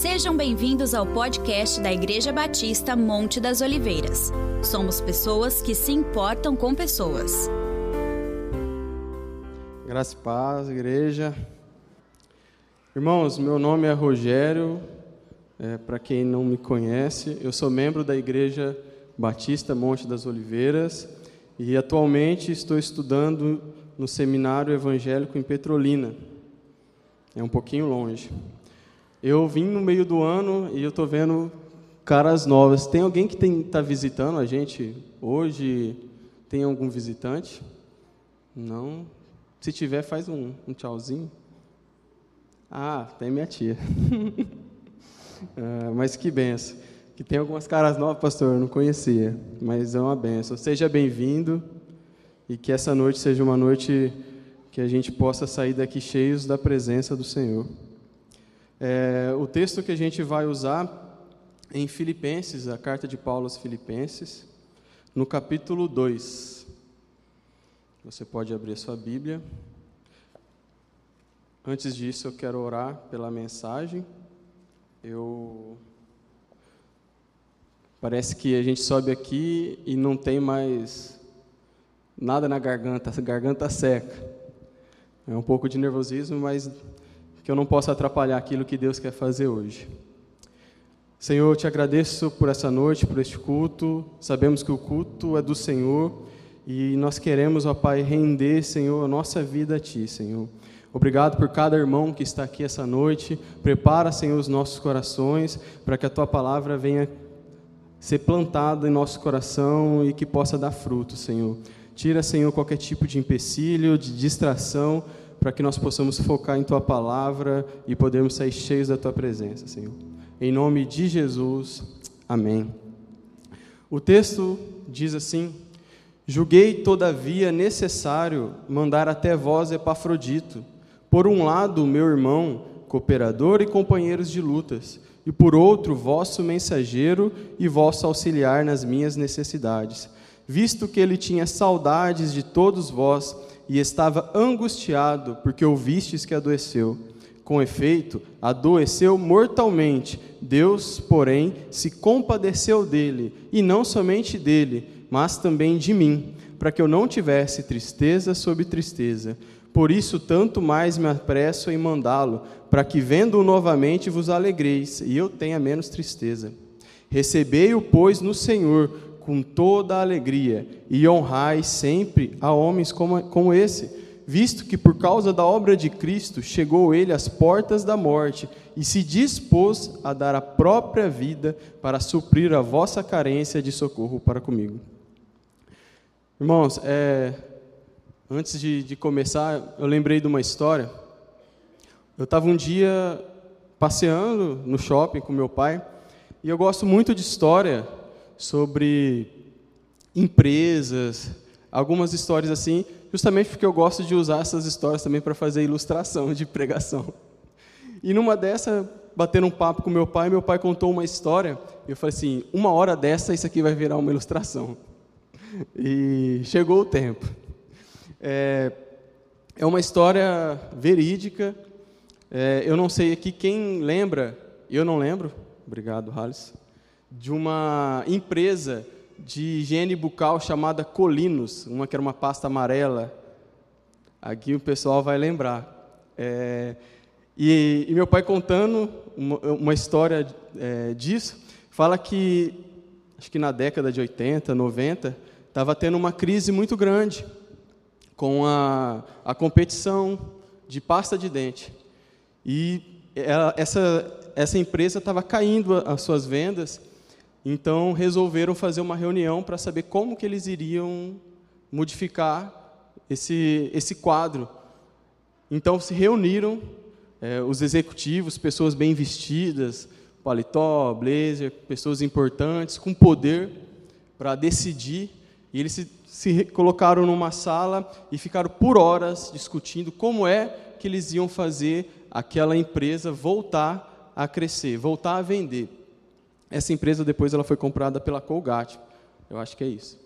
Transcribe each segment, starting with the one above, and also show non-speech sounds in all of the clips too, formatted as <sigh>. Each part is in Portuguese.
Sejam bem-vindos ao podcast da Igreja Batista Monte das Oliveiras. Somos pessoas que se importam com pessoas. Graça e paz, igreja. Irmãos, meu nome é Rogério. É, Para quem não me conhece, eu sou membro da Igreja Batista Monte das Oliveiras e atualmente estou estudando no Seminário Evangélico em Petrolina. É um pouquinho longe. Eu vim no meio do ano e eu estou vendo caras novas. Tem alguém que está visitando a gente hoje? Tem algum visitante? Não? Se tiver, faz um, um tchauzinho. Ah, tem minha tia. <laughs> ah, mas que benção. Que tem algumas caras novas, pastor, eu não conhecia, mas é uma benção. Seja bem-vindo e que essa noite seja uma noite que a gente possa sair daqui cheios da presença do Senhor. É, o texto que a gente vai usar em Filipenses, a carta de Paulo aos Filipenses, no capítulo 2. Você pode abrir a sua Bíblia. Antes disso, eu quero orar pela mensagem. Eu parece que a gente sobe aqui e não tem mais nada na garganta, a garganta seca. É um pouco de nervosismo, mas eu não possa atrapalhar aquilo que Deus quer fazer hoje. Senhor, eu te agradeço por essa noite, por este culto. Sabemos que o culto é do Senhor e nós queremos, ó Pai, render, Senhor, a nossa vida a Ti, Senhor. Obrigado por cada irmão que está aqui essa noite. Prepara, Senhor, os nossos corações para que a Tua palavra venha ser plantada em nosso coração e que possa dar fruto, Senhor. Tira, Senhor, qualquer tipo de empecilho, de distração, para que nós possamos focar em Tua palavra e podermos sair cheios da Tua presença, Senhor. Em nome de Jesus, amém. O texto diz assim: Julguei, todavia, necessário mandar até vós Epafrodito, por um lado, meu irmão, cooperador e companheiros de lutas, e por outro, vosso mensageiro e vosso auxiliar nas minhas necessidades, visto que ele tinha saudades de todos vós e estava angustiado porque ouvistes que adoeceu. Com efeito, adoeceu mortalmente. Deus, porém, se compadeceu dele, e não somente dele, mas também de mim, para que eu não tivesse tristeza sobre tristeza. Por isso, tanto mais me apresso em mandá-lo, para que, vendo-o novamente, vos alegreis, e eu tenha menos tristeza. Recebei-o, pois, no Senhor, com toda a alegria, e honrai sempre a homens como, como esse, visto que, por causa da obra de Cristo, chegou ele às portas da morte, e se dispôs a dar a própria vida para suprir a vossa carência de socorro para comigo. Irmãos, é, antes de, de, começar, eu lembrei de uma história. Eu estava um dia passeando no shopping com meu pai, e eu gosto muito de história sobre empresas, algumas histórias assim, justamente porque eu gosto de usar essas histórias também para fazer ilustração de pregação. E numa dessa, batendo um papo com meu pai, meu pai contou uma história, e eu falei assim: uma hora dessa, isso aqui vai virar uma ilustração. E chegou o tempo. É, é uma história verídica. É, eu não sei aqui quem lembra, eu não lembro, obrigado, Halles, de uma empresa de higiene bucal chamada Colinos, uma que era uma pasta amarela. Aqui o pessoal vai lembrar. É, e, e, meu pai contando uma, uma história é, disso, fala que, acho que na década de 80, 90, estava tendo uma crise muito grande com a, a competição de pasta de dente. E ela, essa, essa empresa estava caindo as suas vendas, então resolveram fazer uma reunião para saber como que eles iriam modificar esse, esse quadro. Então se reuniram é, os executivos, pessoas bem vestidas, paletó, blazer, pessoas importantes, com poder para decidir e eles se, se colocaram numa sala e ficaram por horas discutindo como é que eles iam fazer aquela empresa voltar a crescer, voltar a vender. Essa empresa depois ela foi comprada pela Colgate, eu acho que é isso.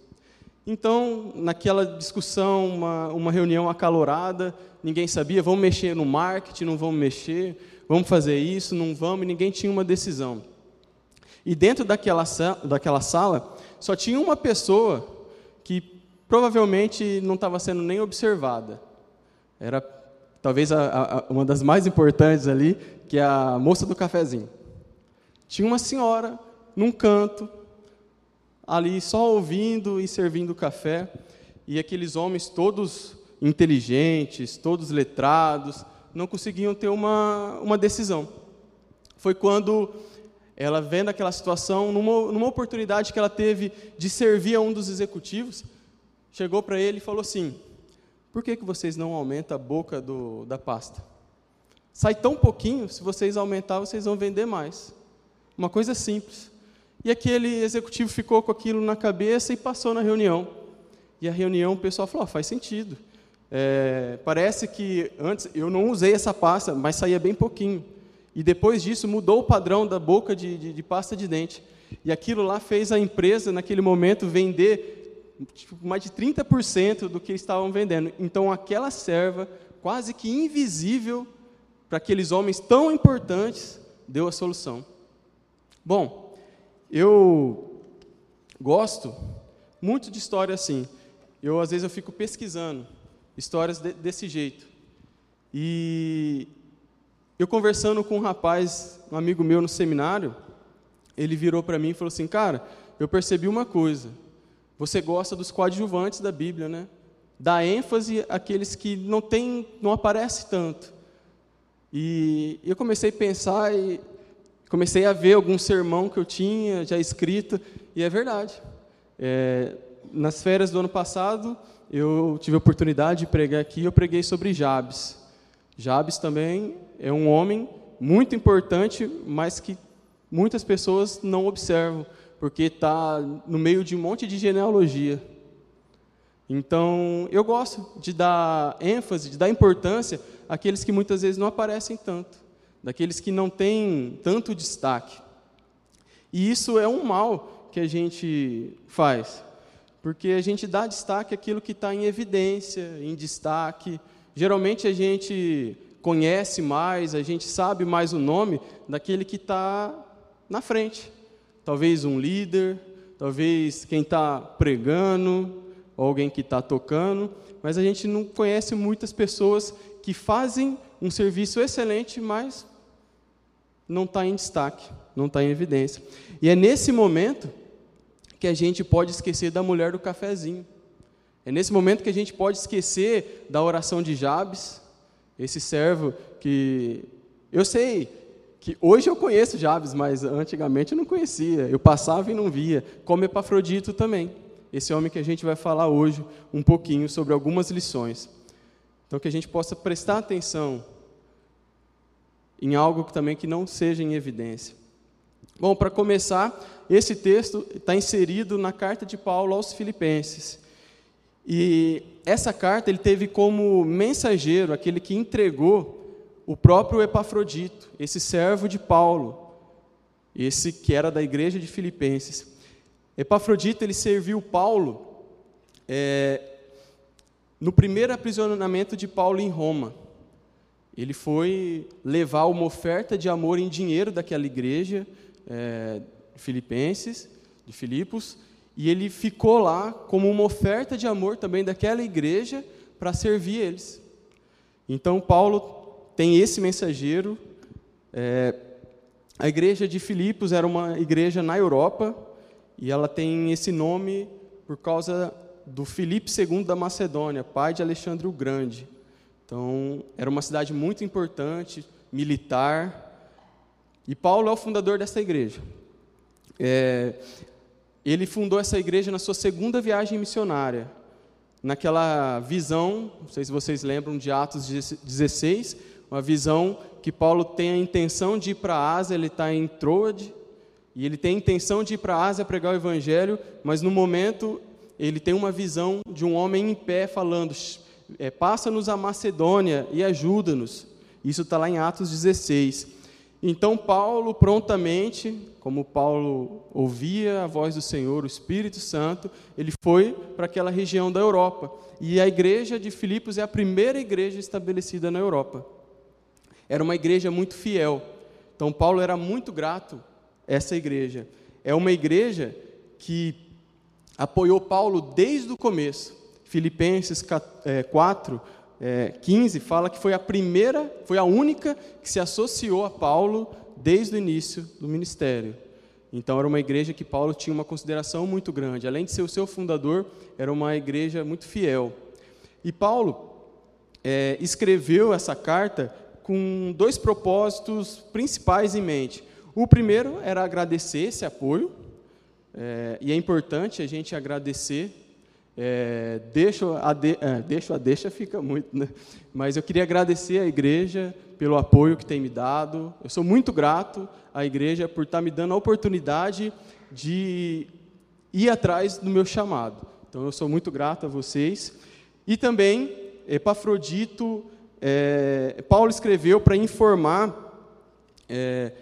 Então, naquela discussão, uma, uma reunião acalorada, ninguém sabia, vamos mexer no marketing, não vamos mexer, vamos fazer isso, não vamos, e ninguém tinha uma decisão. E dentro daquela, daquela sala, só tinha uma pessoa que provavelmente não estava sendo nem observada. Era talvez a, a, uma das mais importantes ali, que é a moça do cafezinho. Tinha uma senhora num canto, ali só ouvindo e servindo café, e aqueles homens todos inteligentes, todos letrados, não conseguiam ter uma, uma decisão. Foi quando ela, vendo aquela situação, numa, numa oportunidade que ela teve de servir a um dos executivos, chegou para ele e falou assim: Por que, que vocês não aumentam a boca do, da pasta? Sai tão pouquinho, se vocês aumentar, vocês vão vender mais. Uma coisa simples. E aquele executivo ficou com aquilo na cabeça e passou na reunião. E a reunião o pessoal falou: oh, faz sentido. É, parece que antes eu não usei essa pasta, mas saía bem pouquinho. E depois disso mudou o padrão da boca de, de, de pasta de dente. E aquilo lá fez a empresa, naquele momento, vender tipo, mais de 30% do que estavam vendendo. Então, aquela serva, quase que invisível para aqueles homens tão importantes, deu a solução. Bom, eu gosto muito de história assim. Eu às vezes eu fico pesquisando histórias de, desse jeito. E eu conversando com um rapaz, um amigo meu no seminário, ele virou para mim e falou assim: "Cara, eu percebi uma coisa. Você gosta dos coadjuvantes da Bíblia, né? Dá ênfase àqueles que não tem, não aparece tanto. E eu comecei a pensar e comecei a ver algum sermão que eu tinha já escrito, e é verdade. É, nas férias do ano passado, eu tive a oportunidade de pregar aqui, eu preguei sobre Jabes. Jabes também é um homem muito importante, mas que muitas pessoas não observam, porque está no meio de um monte de genealogia. Então, eu gosto de dar ênfase, de dar importância àqueles que muitas vezes não aparecem tanto daqueles que não têm tanto destaque. E isso é um mal que a gente faz, porque a gente dá destaque àquilo que está em evidência, em destaque. Geralmente a gente conhece mais, a gente sabe mais o nome daquele que está na frente. Talvez um líder, talvez quem está pregando, ou alguém que está tocando, mas a gente não conhece muitas pessoas que fazem um serviço excelente, mas não está em destaque, não está em evidência. E é nesse momento que a gente pode esquecer da mulher do cafezinho. É nesse momento que a gente pode esquecer da oração de Jabes, esse servo que eu sei que hoje eu conheço Jabes, mas antigamente eu não conhecia. Eu passava e não via. Como Epafrodito também. Esse homem que a gente vai falar hoje um pouquinho sobre algumas lições. Então que a gente possa prestar atenção em algo também que não seja em evidência. Bom, para começar, esse texto está inserido na carta de Paulo aos Filipenses. E essa carta ele teve como mensageiro aquele que entregou o próprio Epafrodito, esse servo de Paulo, esse que era da igreja de Filipenses. Epafrodito ele serviu Paulo é, no primeiro aprisionamento de Paulo em Roma. Ele foi levar uma oferta de amor em dinheiro daquela igreja é, filipenses, de Filipos, e ele ficou lá como uma oferta de amor também daquela igreja para servir eles. Então, Paulo tem esse mensageiro. É, a igreja de Filipos era uma igreja na Europa, e ela tem esse nome por causa do Filipe II da Macedônia, pai de Alexandre o Grande. Então, era uma cidade muito importante, militar. E Paulo é o fundador dessa igreja. É, ele fundou essa igreja na sua segunda viagem missionária. Naquela visão, não sei se vocês lembram de Atos 16, uma visão que Paulo tem a intenção de ir para a Ásia, ele está em Troade, e ele tem a intenção de ir para a Ásia pregar o Evangelho, mas no momento ele tem uma visão de um homem em pé falando: é, passa-nos a Macedônia e ajuda-nos. Isso está lá em Atos 16. Então Paulo prontamente, como Paulo ouvia a voz do Senhor, o Espírito Santo, ele foi para aquela região da Europa. E a igreja de Filipos é a primeira igreja estabelecida na Europa. Era uma igreja muito fiel. Então Paulo era muito grato a essa igreja. É uma igreja que apoiou Paulo desde o começo. Filipenses 4, 15 é, fala que foi a primeira, foi a única que se associou a Paulo desde o início do ministério. Então era uma igreja que Paulo tinha uma consideração muito grande. Além de ser o seu fundador, era uma igreja muito fiel. E Paulo é, escreveu essa carta com dois propósitos principais em mente. O primeiro era agradecer esse apoio, é, e é importante a gente agradecer. É, deixo, a de, é, deixo a deixa, fica muito, né? Mas eu queria agradecer à igreja pelo apoio que tem me dado. Eu sou muito grato à igreja por estar me dando a oportunidade de ir atrás do meu chamado. Então eu sou muito grato a vocês. E também, Epafrodito, é, Paulo escreveu para informar é,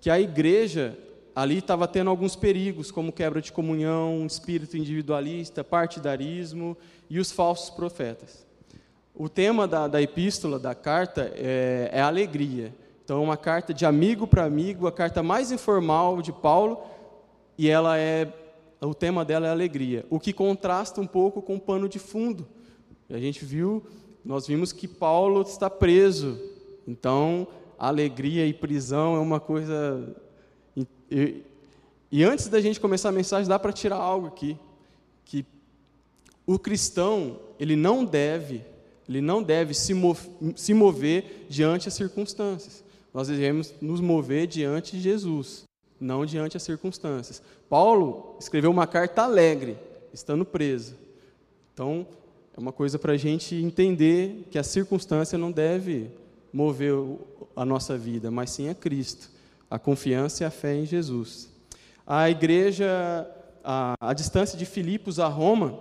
que a igreja ali estava tendo alguns perigos, como quebra de comunhão, espírito individualista, partidarismo e os falsos profetas. O tema da, da epístola, da carta, é, é alegria. Então, é uma carta de amigo para amigo, a carta mais informal de Paulo, e ela é, o tema dela é alegria, o que contrasta um pouco com o pano de fundo. A gente viu, nós vimos que Paulo está preso, então alegria e prisão é uma coisa. E, e antes da gente começar a mensagem, dá para tirar algo aqui, que o cristão ele não deve, ele não deve se, mover, se mover diante as circunstâncias. Nós devemos nos mover diante de Jesus, não diante as circunstâncias. Paulo escreveu uma carta alegre, estando preso. Então, é uma coisa para a gente entender que a circunstância não deve mover a nossa vida, mas sim a Cristo, a confiança e a fé em Jesus. A igreja, a, a distância de Filipos a Roma,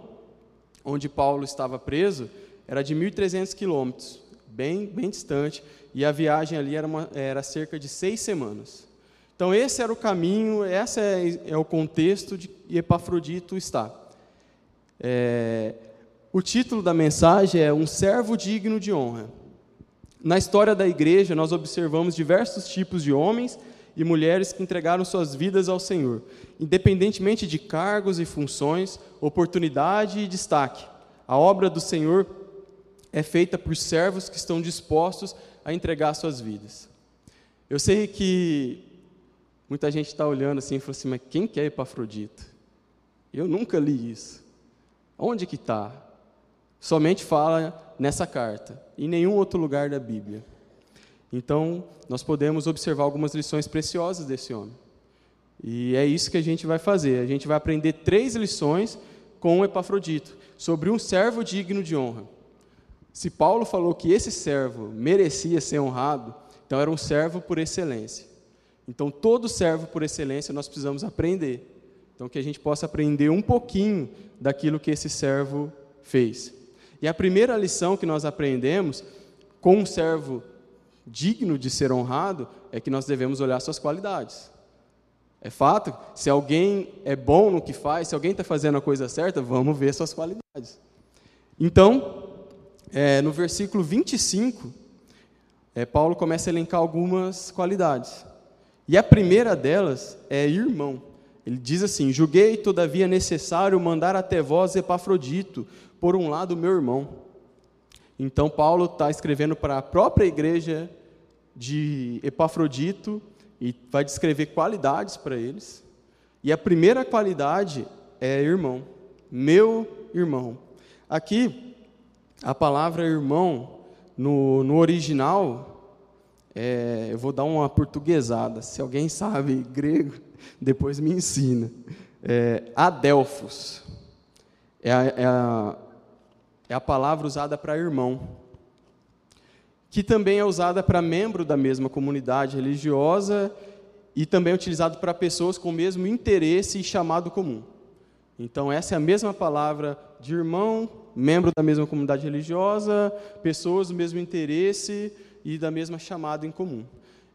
onde Paulo estava preso, era de 1.300 quilômetros, bem, bem distante, e a viagem ali era, uma, era cerca de seis semanas. Então, esse era o caminho, esse é, é o contexto de que Epafrodito está. É, o título da mensagem é Um Servo Digno de Honra. Na história da igreja, nós observamos diversos tipos de homens e mulheres que entregaram suas vidas ao Senhor, independentemente de cargos e funções, oportunidade e destaque. A obra do Senhor é feita por servos que estão dispostos a entregar suas vidas. Eu sei que muita gente está olhando assim e falando assim, mas quem quer é Epafrodito? Eu nunca li isso. Onde que está? Somente fala nessa carta, em nenhum outro lugar da Bíblia. Então, nós podemos observar algumas lições preciosas desse homem. E é isso que a gente vai fazer. A gente vai aprender três lições com Epafrodito, sobre um servo digno de honra. Se Paulo falou que esse servo merecia ser honrado, então era um servo por excelência. Então, todo servo por excelência nós precisamos aprender. Então, que a gente possa aprender um pouquinho daquilo que esse servo fez. E a primeira lição que nós aprendemos com um servo digno de ser honrado é que nós devemos olhar suas qualidades. É fato, se alguém é bom no que faz, se alguém está fazendo a coisa certa, vamos ver suas qualidades. Então, é, no versículo 25, é, Paulo começa a elencar algumas qualidades. E a primeira delas é irmão. Ele diz assim: Julguei, todavia, necessário mandar até vós Epafrodito, por um lado, meu irmão. Então, Paulo está escrevendo para a própria igreja de Epafrodito e vai descrever qualidades para eles. E a primeira qualidade é irmão, meu irmão. Aqui, a palavra irmão, no, no original, é, eu vou dar uma portuguesada. Se alguém sabe <laughs> grego, depois me ensina. É. É a, é a é a palavra usada para irmão, que também é usada para membro da mesma comunidade religiosa e também é utilizado para pessoas com o mesmo interesse e chamado comum. Então, essa é a mesma palavra de irmão, membro da mesma comunidade religiosa, pessoas do mesmo interesse e da mesma chamada em comum.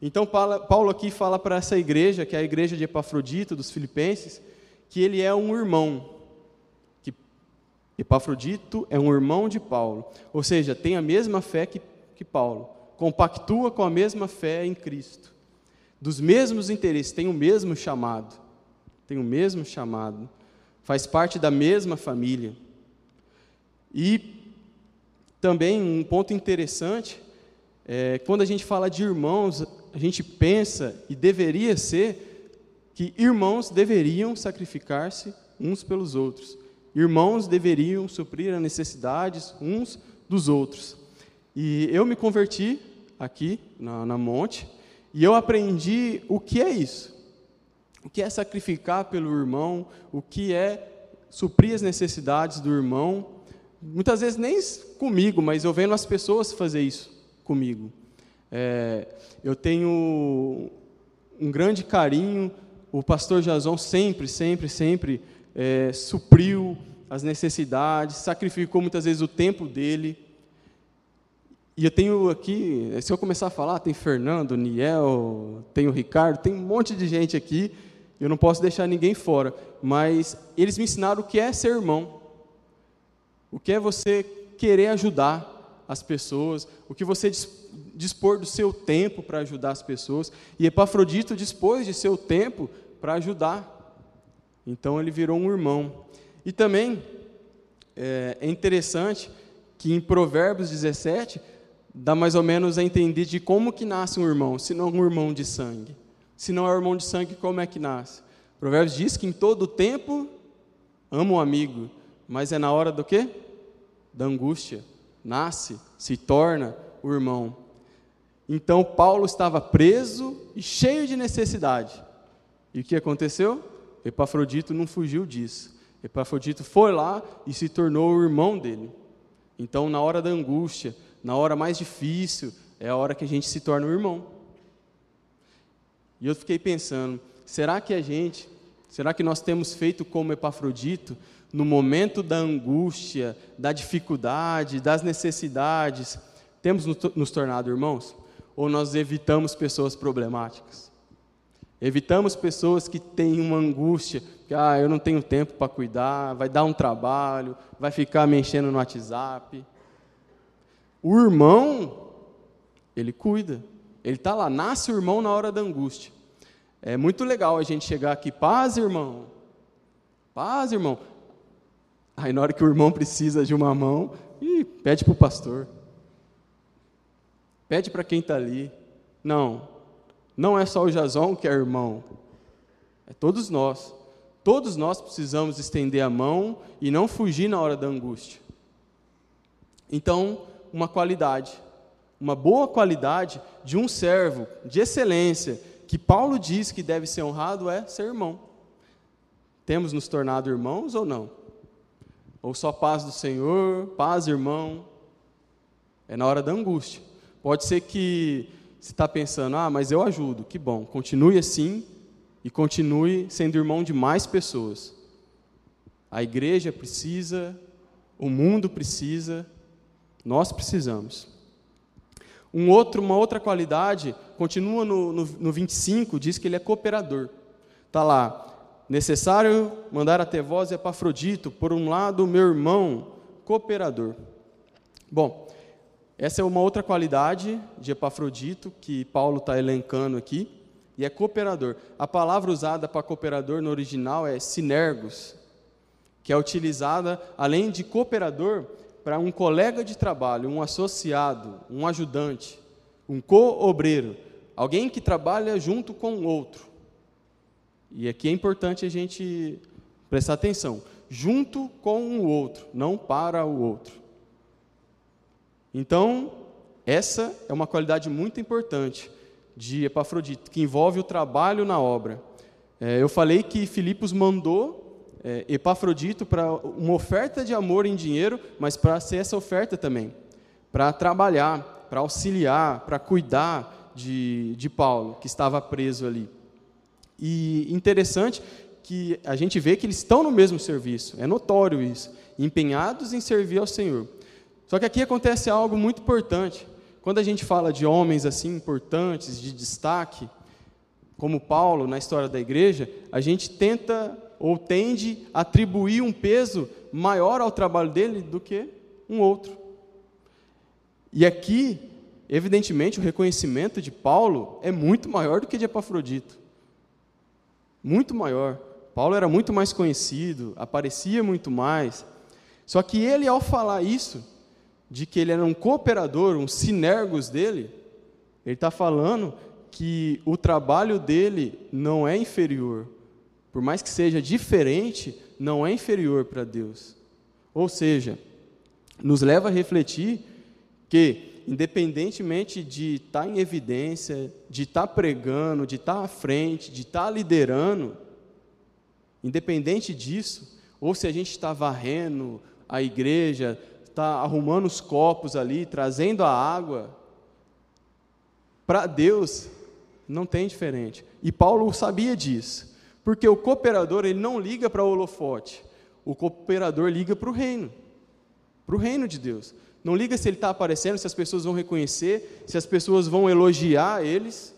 Então, Paulo aqui fala para essa igreja, que é a igreja de Epafrodito, dos Filipenses, que ele é um irmão. Epafrodito é um irmão de Paulo. Ou seja, tem a mesma fé que, que Paulo. Compactua com a mesma fé em Cristo. Dos mesmos interesses, tem o mesmo chamado. Tem o mesmo chamado. Faz parte da mesma família. E também um ponto interessante é, quando a gente fala de irmãos, a gente pensa e deveria ser que irmãos deveriam sacrificar-se uns pelos outros. Irmãos deveriam suprir as necessidades uns dos outros. E eu me converti aqui na, na Monte e eu aprendi o que é isso. O que é sacrificar pelo irmão, o que é suprir as necessidades do irmão. Muitas vezes nem comigo, mas eu vendo as pessoas fazer isso comigo. É, eu tenho um grande carinho, o pastor Jason sempre, sempre, sempre é, supriu as necessidades, sacrificou muitas vezes o tempo dele. E eu tenho aqui, se eu começar a falar, tem Fernando, Niel, tem o Ricardo, tem um monte de gente aqui, eu não posso deixar ninguém fora, mas eles me ensinaram o que é ser irmão, o que é você querer ajudar, as pessoas, o que você dispor do seu tempo para ajudar as pessoas. E Epafrodito dispôs de seu tempo para ajudar. Então ele virou um irmão. E também é, é interessante que em Provérbios 17 dá mais ou menos a entender de como que nasce um irmão, se não um irmão de sangue. Se não é um irmão de sangue, como é que nasce? Provérbios diz que em todo tempo ama o um amigo, mas é na hora do quê? Da angústia nasce, se torna o irmão. Então Paulo estava preso e cheio de necessidade. E o que aconteceu? Epafrodito não fugiu disso. Epafrodito foi lá e se tornou o irmão dele. Então, na hora da angústia, na hora mais difícil, é a hora que a gente se torna o irmão. E eu fiquei pensando, será que a gente, será que nós temos feito como Epafrodito, no momento da angústia, da dificuldade, das necessidades, temos nos tornado irmãos? Ou nós evitamos pessoas problemáticas? Evitamos pessoas que têm uma angústia, que ah, eu não tenho tempo para cuidar, vai dar um trabalho, vai ficar mexendo no WhatsApp. O irmão, ele cuida, ele está lá, nasce o irmão na hora da angústia. É muito legal a gente chegar aqui, paz, irmão. Paz, irmão. Aí na hora que o irmão precisa de uma mão, ih, pede para o pastor. Pede para quem está ali. Não, não é só o Jason que é irmão. É todos nós. Todos nós precisamos estender a mão e não fugir na hora da angústia. Então, uma qualidade, uma boa qualidade de um servo de excelência, que Paulo diz que deve ser honrado, é ser irmão. Temos nos tornado irmãos ou não? Ou só paz do Senhor, paz, irmão. É na hora da angústia. Pode ser que você está pensando, ah, mas eu ajudo. Que bom, continue assim e continue sendo irmão de mais pessoas. A igreja precisa, o mundo precisa, nós precisamos. Um outro, uma outra qualidade, continua no, no, no 25, diz que ele é cooperador. Está lá, necessário mandar até vós Epafrodito, por um lado, meu irmão, cooperador. Bom, essa é uma outra qualidade de Epafrodito que Paulo está elencando aqui, e é cooperador. A palavra usada para cooperador no original é sinergos, que é utilizada, além de cooperador, para um colega de trabalho, um associado, um ajudante, um co-obreiro, alguém que trabalha junto com o outro. E aqui é importante a gente prestar atenção. Junto com o outro, não para o outro. Então, essa é uma qualidade muito importante de Epafrodito, que envolve o trabalho na obra. É, eu falei que Filipos mandou é, Epafrodito para uma oferta de amor em dinheiro, mas para ser essa oferta também, para trabalhar, para auxiliar, para cuidar de, de Paulo, que estava preso ali. E interessante que a gente vê que eles estão no mesmo serviço, é notório isso, empenhados em servir ao Senhor. Só que aqui acontece algo muito importante. quando a gente fala de homens assim importantes, de destaque, como Paulo na história da igreja, a gente tenta ou tende a atribuir um peso maior ao trabalho dele do que um outro. E aqui, evidentemente, o reconhecimento de Paulo é muito maior do que de Epafrodito. Muito maior. Paulo era muito mais conhecido, aparecia muito mais. Só que ele, ao falar isso, de que ele era um cooperador, um sinergos dele, ele está falando que o trabalho dele não é inferior. Por mais que seja diferente, não é inferior para Deus. Ou seja, nos leva a refletir que, independentemente de estar tá em evidência, de estar tá pregando, de estar tá à frente, de estar liderando, independente disso, ou se a gente está varrendo a igreja, está arrumando os copos ali, trazendo a água, para Deus não tem diferente. E Paulo sabia disso, porque o cooperador ele não liga para o holofote, o cooperador liga para o reino, para o reino de Deus. Não liga se ele está aparecendo, se as pessoas vão reconhecer, se as pessoas vão elogiar eles,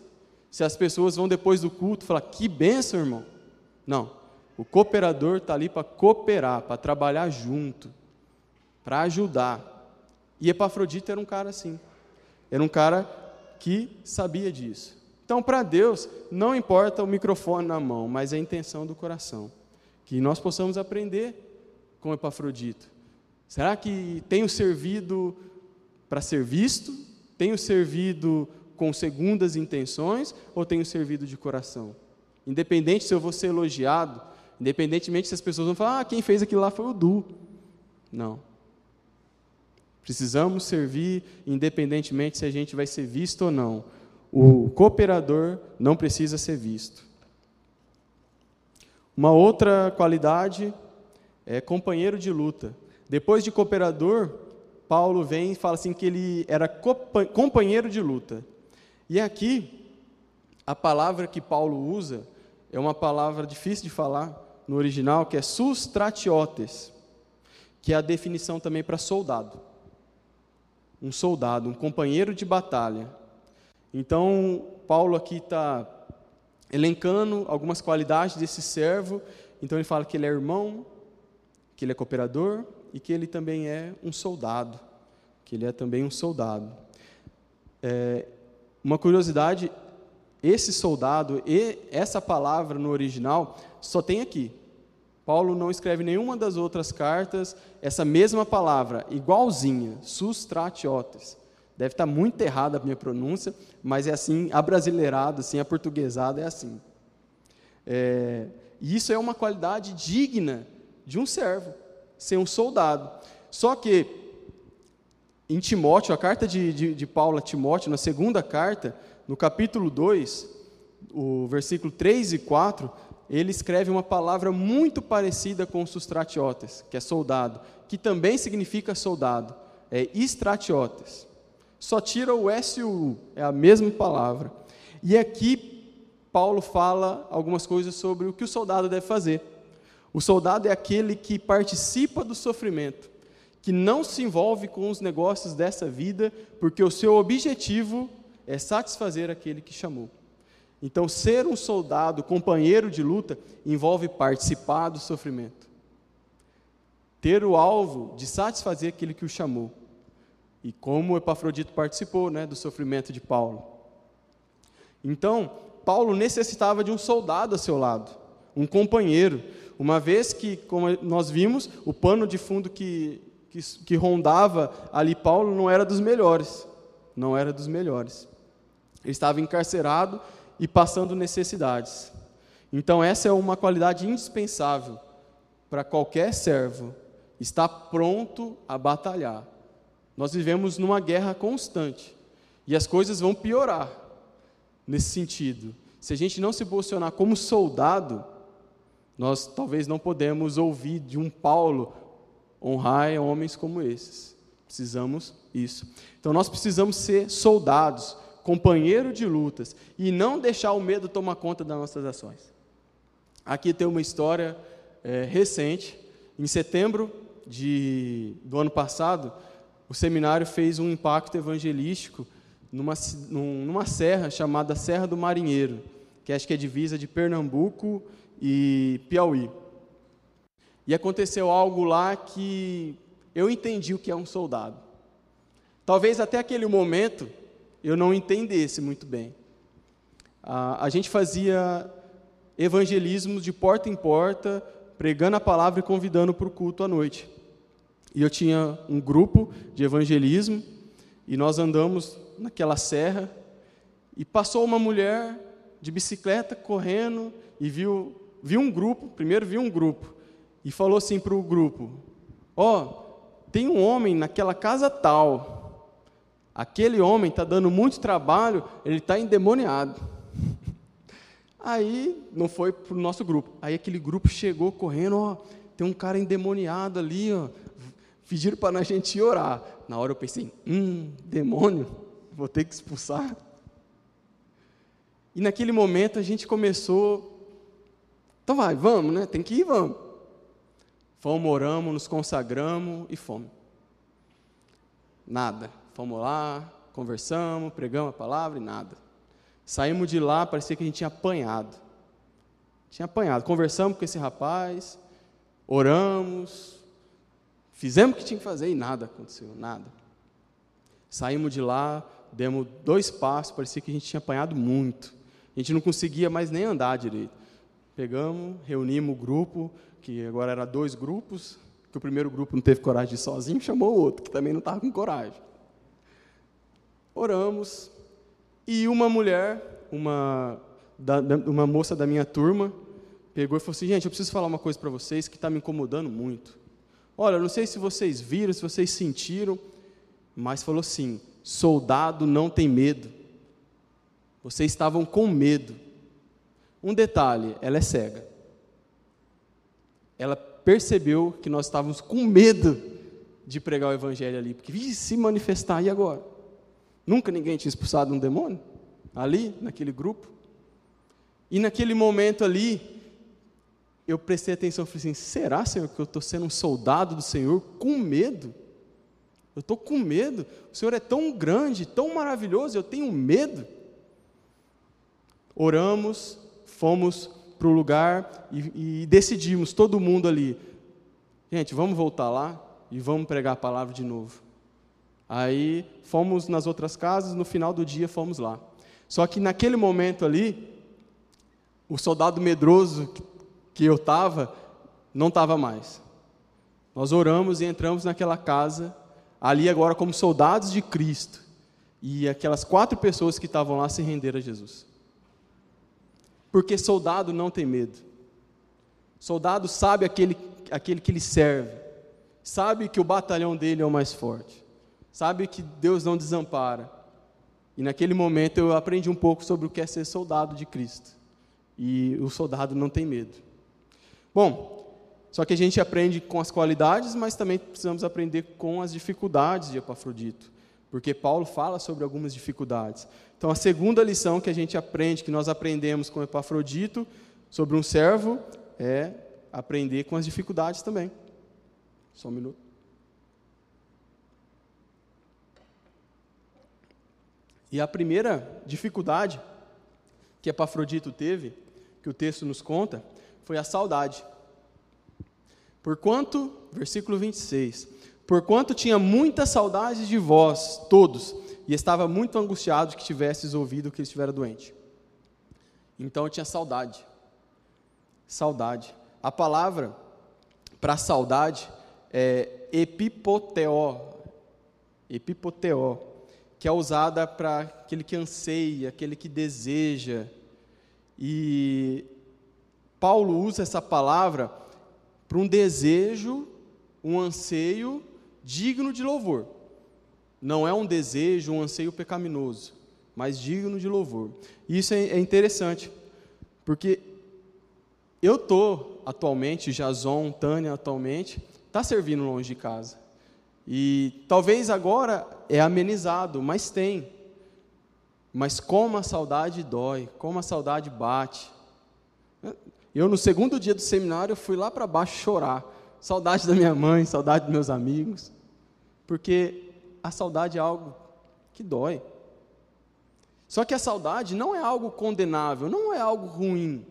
se as pessoas vão depois do culto falar que benção, irmão. Não. O cooperador está ali para cooperar, para trabalhar junto, para ajudar. E Epafrodito era um cara assim. Era um cara que sabia disso. Então, para Deus, não importa o microfone na mão, mas a intenção do coração. Que nós possamos aprender com Epafrodito. Será que tenho servido para ser visto? Tenho servido com segundas intenções ou tenho servido de coração? Independente se eu vou ser elogiado, independentemente se as pessoas vão falar, ah, quem fez aquilo lá foi o Du. Não. Precisamos servir independentemente se a gente vai ser visto ou não. O cooperador não precisa ser visto. Uma outra qualidade é companheiro de luta. Depois de cooperador, Paulo vem e fala assim que ele era companheiro de luta. E aqui, a palavra que Paulo usa é uma palavra difícil de falar no original, que é sustratiotes, que é a definição também para soldado. Um soldado, um companheiro de batalha. Então, Paulo aqui está elencando algumas qualidades desse servo. Então, ele fala que ele é irmão, que ele é cooperador, e que ele também é um soldado, que ele é também um soldado. É, uma curiosidade, esse soldado e essa palavra no original só tem aqui. Paulo não escreve nenhuma das outras cartas essa mesma palavra, igualzinha, sustratiotes. Deve estar muito errada a minha pronúncia, mas é assim, abrasileirado, assim, aportuguesado é assim. É, e isso é uma qualidade digna de um servo ser um soldado. Só que em Timóteo, a carta de, de, de Paulo a Timóteo, na segunda carta, no capítulo 2, o versículo 3 e 4, ele escreve uma palavra muito parecida com sustratiotes, que é soldado, que também significa soldado, é estratiotes. Só tira o S e o U, é a mesma palavra. E aqui Paulo fala algumas coisas sobre o que o soldado deve fazer. O soldado é aquele que participa do sofrimento, que não se envolve com os negócios dessa vida, porque o seu objetivo é satisfazer aquele que chamou. Então, ser um soldado, companheiro de luta, envolve participar do sofrimento. Ter o alvo de satisfazer aquele que o chamou. E como Epafrodito participou né, do sofrimento de Paulo. Então, Paulo necessitava de um soldado a seu lado, um companheiro, uma vez que, como nós vimos, o pano de fundo que, que, que rondava ali Paulo não era dos melhores. Não era dos melhores. Ele estava encarcerado e passando necessidades. Então, essa é uma qualidade indispensável para qualquer servo, estar pronto a batalhar. Nós vivemos numa guerra constante e as coisas vão piorar nesse sentido. Se a gente não se posicionar como soldado, nós talvez não podemos ouvir de um Paulo honrar homens como esses. Precisamos isso. Então nós precisamos ser soldados, companheiro de lutas e não deixar o medo tomar conta das nossas ações. Aqui tem uma história é, recente. Em setembro de, do ano passado, o seminário fez um impacto evangelístico numa, numa serra chamada Serra do Marinheiro, que acho que é divisa de Pernambuco e Piauí. E aconteceu algo lá que eu entendi o que é um soldado. Talvez até aquele momento eu não entendesse muito bem. a gente fazia evangelismos de porta em porta, pregando a palavra e convidando para o culto à noite. E eu tinha um grupo de evangelismo e nós andamos naquela serra e passou uma mulher de bicicleta correndo e viu, viu um grupo, primeiro viu um grupo e falou assim para o grupo: Ó, oh, tem um homem naquela casa tal. Aquele homem está dando muito trabalho, ele está endemoniado. <laughs> Aí não foi para o nosso grupo. Aí aquele grupo chegou correndo, ó, tem um cara endemoniado ali, ó. Pediram para a gente orar. Na hora eu pensei, hum, demônio, vou ter que expulsar. E naquele momento a gente começou, então vai, vamos, né? Tem que ir, vamos. Fomos, oramos, nos consagramos e fomos. Nada. Fomos lá, conversamos, pregamos a palavra e nada. Saímos de lá, parecia que a gente tinha apanhado. Tinha apanhado. Conversamos com esse rapaz, oramos, fizemos o que tinha que fazer e nada aconteceu, nada. Saímos de lá, demos dois passos, parecia que a gente tinha apanhado muito. A gente não conseguia mais nem andar direito. Pegamos, reunimos o grupo, que agora era dois grupos, que o primeiro grupo não teve coragem de ir sozinho, chamou o outro, que também não estava com coragem. Oramos, e uma mulher, uma, da, uma moça da minha turma, pegou e falou assim: gente, eu preciso falar uma coisa para vocês que está me incomodando muito. Olha, não sei se vocês viram, se vocês sentiram, mas falou assim: soldado não tem medo. Vocês estavam com medo. Um detalhe: ela é cega. Ela percebeu que nós estávamos com medo de pregar o evangelho ali, porque se manifestar e agora? Nunca ninguém tinha expulsado um demônio ali, naquele grupo. E naquele momento ali, eu prestei atenção e falei assim: será, Senhor, que eu estou sendo um soldado do Senhor com medo? Eu estou com medo. O Senhor é tão grande, tão maravilhoso, eu tenho medo. Oramos, fomos para o lugar e, e decidimos, todo mundo ali, gente, vamos voltar lá e vamos pregar a palavra de novo. Aí fomos nas outras casas, no final do dia fomos lá. Só que naquele momento ali, o soldado medroso que eu estava, não estava mais. Nós oramos e entramos naquela casa, ali agora como soldados de Cristo. E aquelas quatro pessoas que estavam lá se renderam a Jesus. Porque soldado não tem medo. Soldado sabe aquele, aquele que ele serve. Sabe que o batalhão dele é o mais forte sabe que Deus não desampara. E naquele momento eu aprendi um pouco sobre o que é ser soldado de Cristo. E o soldado não tem medo. Bom, só que a gente aprende com as qualidades, mas também precisamos aprender com as dificuldades de Epafrodito. Porque Paulo fala sobre algumas dificuldades. Então, a segunda lição que a gente aprende, que nós aprendemos com Epafrodito, sobre um servo, é aprender com as dificuldades também. Só um minuto. E a primeira dificuldade que Epafrodito teve, que o texto nos conta, foi a saudade. Porquanto, versículo 26, porquanto tinha muita saudade de vós, todos, e estava muito angustiado que tivesses ouvido que ele estivera doente. Então eu tinha saudade. Saudade. A palavra para saudade é epipoteó. Epipoteó que é usada para aquele que anseia, aquele que deseja. E Paulo usa essa palavra para um desejo, um anseio digno de louvor. Não é um desejo, um anseio pecaminoso, mas digno de louvor. Isso é, é interessante, porque eu estou atualmente, Jason, Tânia atualmente, está servindo longe de casa. E talvez agora é amenizado, mas tem. Mas como a saudade dói, como a saudade bate. Eu, no segundo dia do seminário, fui lá para baixo chorar. Saudade da minha mãe, saudade dos meus amigos. Porque a saudade é algo que dói. Só que a saudade não é algo condenável, não é algo ruim.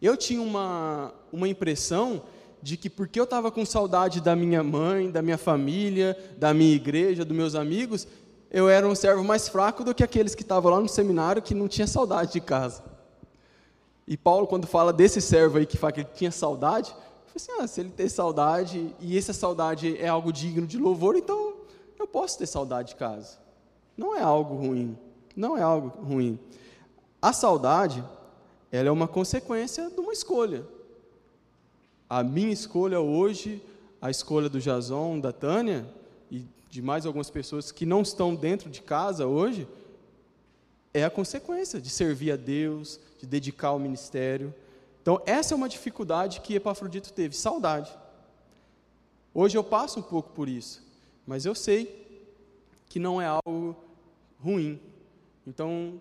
Eu tinha uma, uma impressão de que porque eu estava com saudade da minha mãe, da minha família, da minha igreja, dos meus amigos, eu era um servo mais fraco do que aqueles que estavam lá no seminário que não tinha saudade de casa. E Paulo, quando fala desse servo aí que fala que ele tinha saudade, falei assim, ah, se ele tem saudade e essa saudade é algo digno de louvor, então eu posso ter saudade de casa. Não é algo ruim, não é algo ruim. A saudade, ela é uma consequência de uma escolha. A minha escolha hoje, a escolha do Jason, da Tânia e de mais algumas pessoas que não estão dentro de casa hoje, é a consequência de servir a Deus, de dedicar ao ministério. Então, essa é uma dificuldade que Epafrodito teve, saudade. Hoje eu passo um pouco por isso, mas eu sei que não é algo ruim. Então,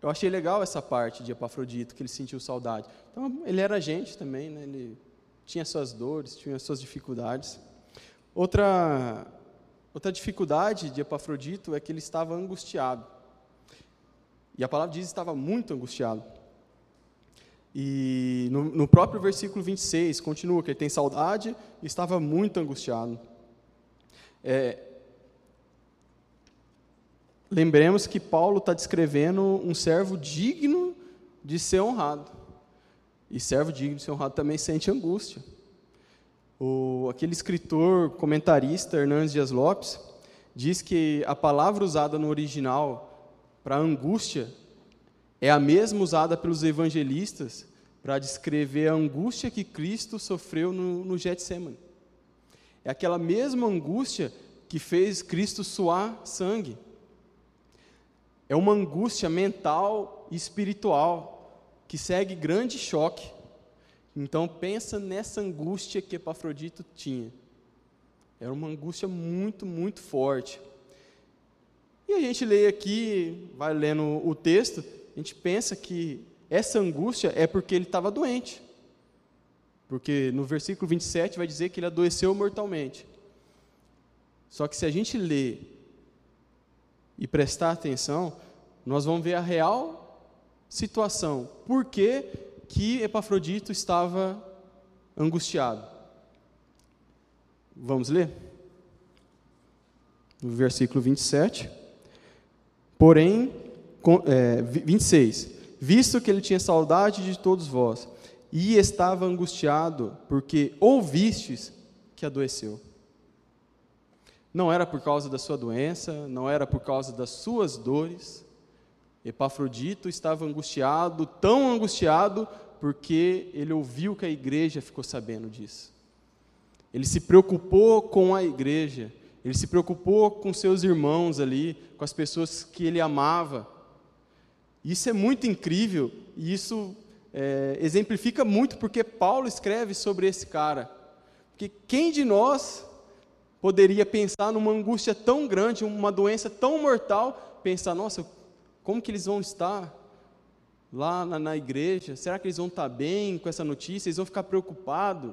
eu achei legal essa parte de Epafrodito, que ele sentiu saudade. Então, ele era gente também, né? ele tinha suas dores, tinha suas dificuldades. Outra, outra dificuldade de Epafrodito é que ele estava angustiado. E a palavra diz que estava muito angustiado. E no, no próprio versículo 26, continua que ele tem saudade e estava muito angustiado. É, lembremos que Paulo está descrevendo um servo digno de ser honrado. E servo digno de ser honrado também sente angústia. O, aquele escritor, comentarista, Hernandes Dias Lopes, diz que a palavra usada no original para angústia é a mesma usada pelos evangelistas para descrever a angústia que Cristo sofreu no, no Getsemane. É aquela mesma angústia que fez Cristo suar sangue. É uma angústia mental e espiritual que segue grande choque. Então pensa nessa angústia que Epafrodito tinha. Era uma angústia muito, muito forte. E a gente lê aqui, vai lendo o texto, a gente pensa que essa angústia é porque ele estava doente. Porque no versículo 27 vai dizer que ele adoeceu mortalmente. Só que se a gente ler e prestar atenção, nós vamos ver a real situação. Por que, que Epafrodito estava angustiado? Vamos ler? No versículo 27. Porém, é, 26. Visto que ele tinha saudade de todos vós e estava angustiado, porque ouvistes que adoeceu. Não era por causa da sua doença, não era por causa das suas dores. Epafrodito estava angustiado, tão angustiado, porque ele ouviu que a igreja ficou sabendo disso. Ele se preocupou com a igreja, ele se preocupou com seus irmãos ali, com as pessoas que ele amava. Isso é muito incrível e isso é, exemplifica muito porque Paulo escreve sobre esse cara. Porque quem de nós poderia pensar numa angústia tão grande, uma doença tão mortal, pensar, nossa, como que eles vão estar lá na, na igreja? Será que eles vão estar bem com essa notícia? Eles vão ficar preocupados?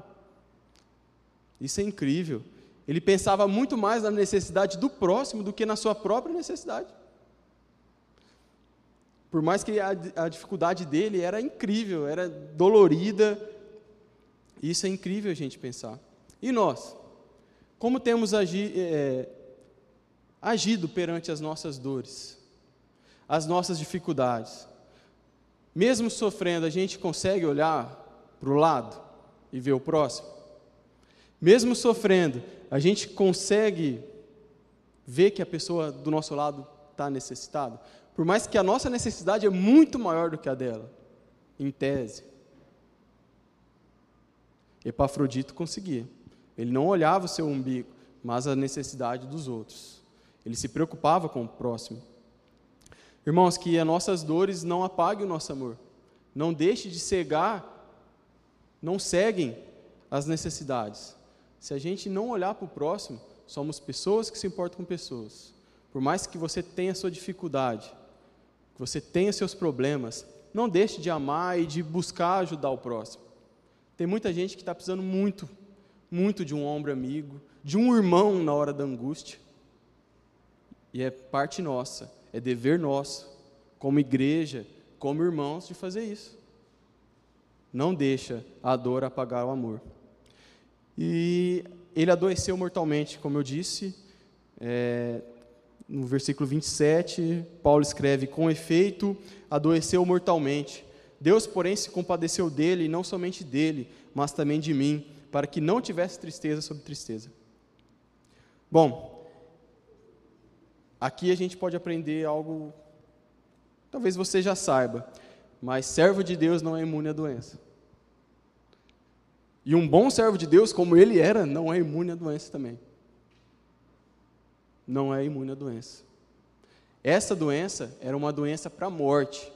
Isso é incrível. Ele pensava muito mais na necessidade do próximo do que na sua própria necessidade. Por mais que a, a dificuldade dele era incrível, era dolorida, isso é incrível a gente pensar. E nós? Como temos agi, é, agido perante as nossas dores, as nossas dificuldades? Mesmo sofrendo, a gente consegue olhar para o lado e ver o próximo? Mesmo sofrendo, a gente consegue ver que a pessoa do nosso lado está necessitada? Por mais que a nossa necessidade é muito maior do que a dela, em tese. Epafrodito conseguia. Ele não olhava o seu umbigo, mas a necessidade dos outros. Ele se preocupava com o próximo. Irmãos, que as nossas dores não apaguem o nosso amor. Não deixe de cegar, não seguem as necessidades. Se a gente não olhar para o próximo, somos pessoas que se importam com pessoas. Por mais que você tenha sua dificuldade, que você tenha seus problemas, não deixe de amar e de buscar ajudar o próximo. Tem muita gente que está precisando muito, muito de um ombro amigo, de um irmão na hora da angústia. E é parte nossa, é dever nosso, como igreja, como irmãos, de fazer isso. Não deixa a dor apagar o amor. E ele adoeceu mortalmente, como eu disse, é, no versículo 27, Paulo escreve: Com efeito, adoeceu mortalmente. Deus, porém, se compadeceu dele, e não somente dele, mas também de mim, para que não tivesse tristeza sobre tristeza. Bom, aqui a gente pode aprender algo, talvez você já saiba, mas servo de Deus não é imune à doença. E um bom servo de Deus, como ele era, não é imune à doença também. Não é imune à doença. Essa doença era uma doença para a morte.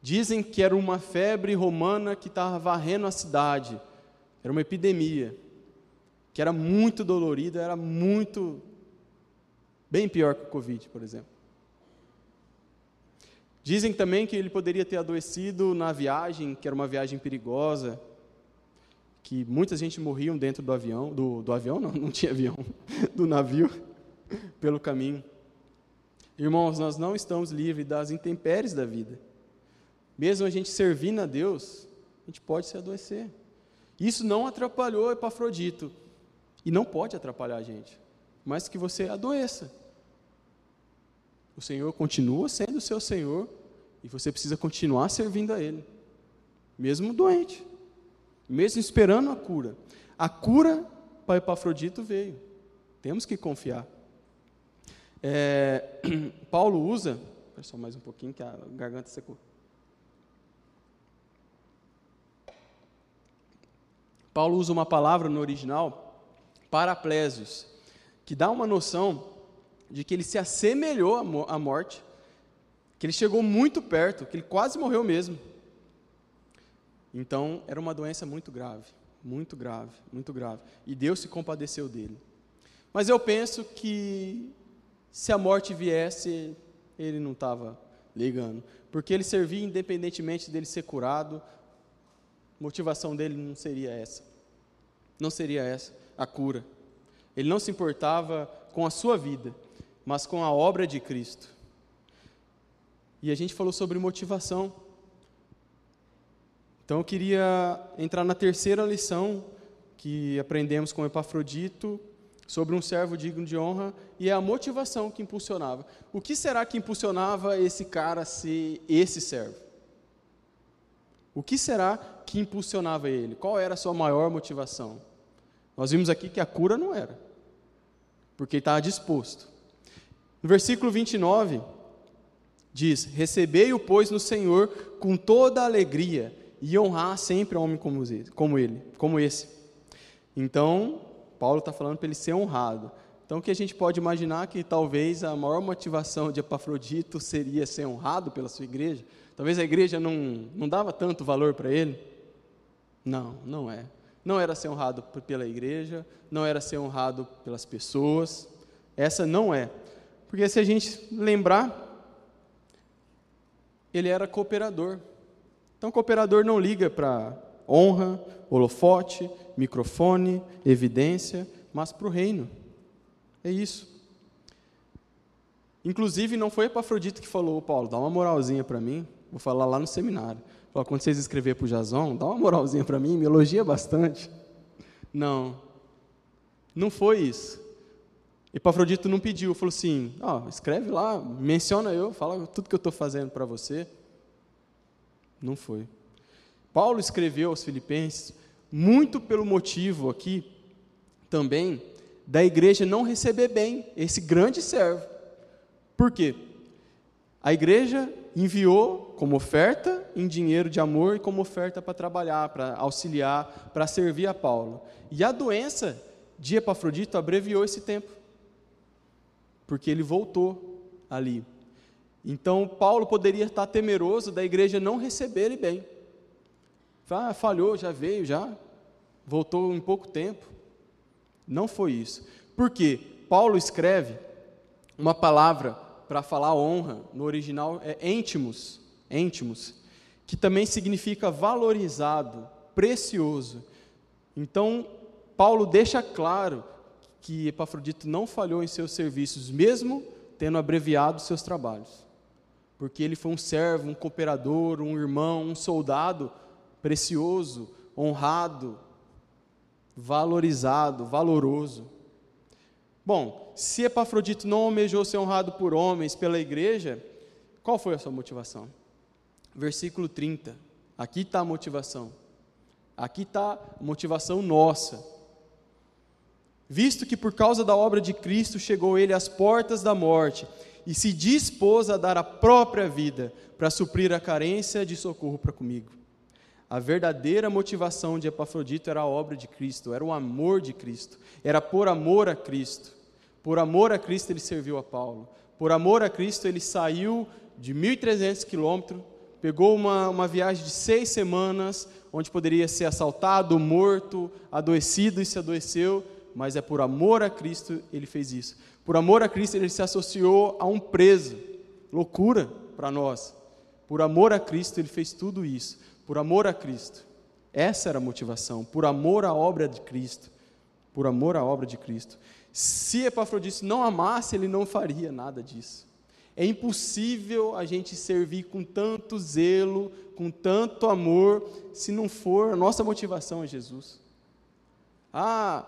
Dizem que era uma febre romana que estava varrendo a cidade. Era uma epidemia. Que era muito dolorida, era muito. bem pior que o Covid, por exemplo. Dizem também que ele poderia ter adoecido na viagem, que era uma viagem perigosa, que muita gente morriam dentro do avião, do, do avião não, <laughs> não tinha avião, <laughs> do navio, <laughs> pelo caminho. Irmãos, nós não estamos livres das intempéries da vida. Mesmo a gente servindo a Deus, a gente pode se adoecer. Isso não atrapalhou Epafrodito. E não pode atrapalhar a gente. Mas que você adoeça. O Senhor continua sendo o seu Senhor e você precisa continuar servindo a Ele, mesmo doente, mesmo esperando a cura. A cura para Epafrodito veio. Temos que confiar. É, <clears throat> Paulo usa, só mais um pouquinho que a garganta secou. Paulo usa uma palavra no original, paraplésios, que dá uma noção de que ele se assemelhou à morte, que ele chegou muito perto, que ele quase morreu mesmo. Então, era uma doença muito grave, muito grave, muito grave. E Deus se compadeceu dele. Mas eu penso que se a morte viesse, ele não estava ligando, porque ele servia independentemente dele ser curado, motivação dele não seria essa. Não seria essa a cura. Ele não se importava com a sua vida, mas com a obra de Cristo. E a gente falou sobre motivação. Então eu queria entrar na terceira lição que aprendemos com Epafrodito sobre um servo digno de honra e é a motivação que impulsionava. O que será que impulsionava esse cara a ser esse servo? O que será que impulsionava ele? Qual era a sua maior motivação? Nós vimos aqui que a cura não era, porque ele estava disposto. No versículo 29, diz: Recebei-o, pois, no Senhor com toda alegria, e honrar sempre um homem como ele, como esse. Então, Paulo está falando para ele ser honrado. Então, o que a gente pode imaginar que talvez a maior motivação de Epafrodito seria ser honrado pela sua igreja? Talvez a igreja não, não dava tanto valor para ele? Não, não é. Não era ser honrado pela igreja, não era ser honrado pelas pessoas. Essa não é. Porque se a gente lembrar, ele era cooperador. Então, cooperador não liga para honra, holofote, microfone, evidência, mas para o reino. É isso. Inclusive, não foi Epafrodito que falou, Paulo, dá uma moralzinha para mim. Vou falar lá no seminário. Quando vocês escrever para o Jason, dá uma moralzinha para mim, me elogia bastante. Não, não foi isso. Epafrodito não pediu, falou assim: ó, escreve lá, menciona eu, fala tudo que eu estou fazendo para você. Não foi. Paulo escreveu aos Filipenses muito pelo motivo aqui também da igreja não receber bem esse grande servo. Por quê? A igreja enviou como oferta em dinheiro de amor e como oferta para trabalhar, para auxiliar, para servir a Paulo. E a doença de Epafrodito abreviou esse tempo, porque ele voltou ali. Então, Paulo poderia estar temeroso da igreja não receber ele bem. Ah, falhou, já veio, já voltou em pouco tempo. Não foi isso. Porque Paulo escreve uma palavra para falar honra, no original é íntimos, íntimos, que também significa valorizado, precioso. Então, Paulo deixa claro que Epafrodito não falhou em seus serviços, mesmo tendo abreviado seus trabalhos. Porque ele foi um servo, um cooperador, um irmão, um soldado precioso, honrado, valorizado, valoroso. Bom, se Epafrodito não almejou ser honrado por homens, pela igreja, qual foi a sua motivação? Versículo 30. Aqui está a motivação. Aqui está a motivação nossa. Visto que por causa da obra de Cristo chegou ele às portas da morte e se dispôs a dar a própria vida para suprir a carência de socorro para comigo. A verdadeira motivação de Epafrodito era a obra de Cristo, era o amor de Cristo, era por amor a Cristo. Por amor a Cristo ele serviu a Paulo. Por amor a Cristo ele saiu de 1.300 quilômetros, pegou uma, uma viagem de seis semanas, onde poderia ser assaltado, morto, adoecido e se adoeceu, mas é por amor a Cristo ele fez isso. Por amor a Cristo ele se associou a um preso. Loucura para nós. Por amor a Cristo ele fez tudo isso por amor a Cristo. Essa era a motivação, por amor à obra de Cristo. Por amor à obra de Cristo. Se Epafrodito não amasse, ele não faria nada disso. É impossível a gente servir com tanto zelo, com tanto amor, se não for a nossa motivação a Jesus. Ah,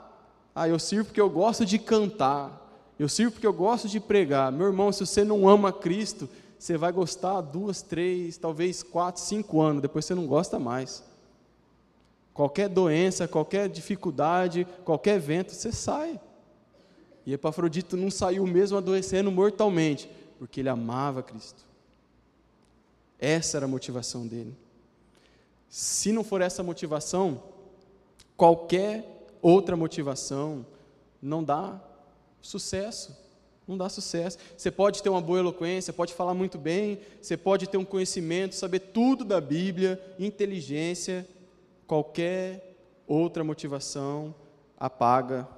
ah, eu sirvo porque eu gosto de cantar. Eu sirvo porque eu gosto de pregar. Meu irmão, se você não ama Cristo, você vai gostar duas, três, talvez quatro, cinco anos, depois você não gosta mais. Qualquer doença, qualquer dificuldade, qualquer evento, você sai. E Epafrodito não saiu mesmo adoecendo mortalmente, porque ele amava Cristo. Essa era a motivação dele. Se não for essa motivação, qualquer outra motivação não dá sucesso. Não dá sucesso. Você pode ter uma boa eloquência, pode falar muito bem, você pode ter um conhecimento, saber tudo da Bíblia, inteligência, qualquer outra motivação apaga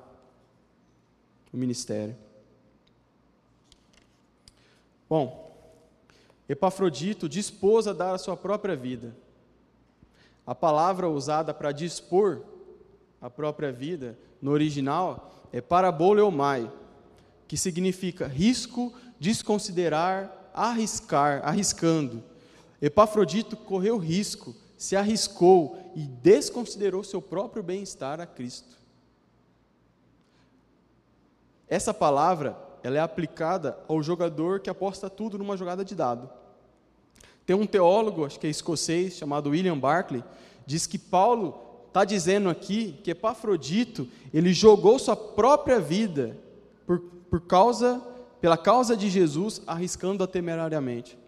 o ministério. Bom, Epafrodito dispôs a dar a sua própria vida. A palavra usada para dispor a própria vida no original é paraboleomai que significa risco, desconsiderar, arriscar, arriscando. Epafrodito correu risco, se arriscou e desconsiderou seu próprio bem-estar a Cristo. Essa palavra, ela é aplicada ao jogador que aposta tudo numa jogada de dado. Tem um teólogo, acho que é escocês, chamado William Barclay, diz que Paulo está dizendo aqui que Epafrodito, ele jogou sua própria vida por por causa, pela causa de Jesus, arriscando-a temerariamente.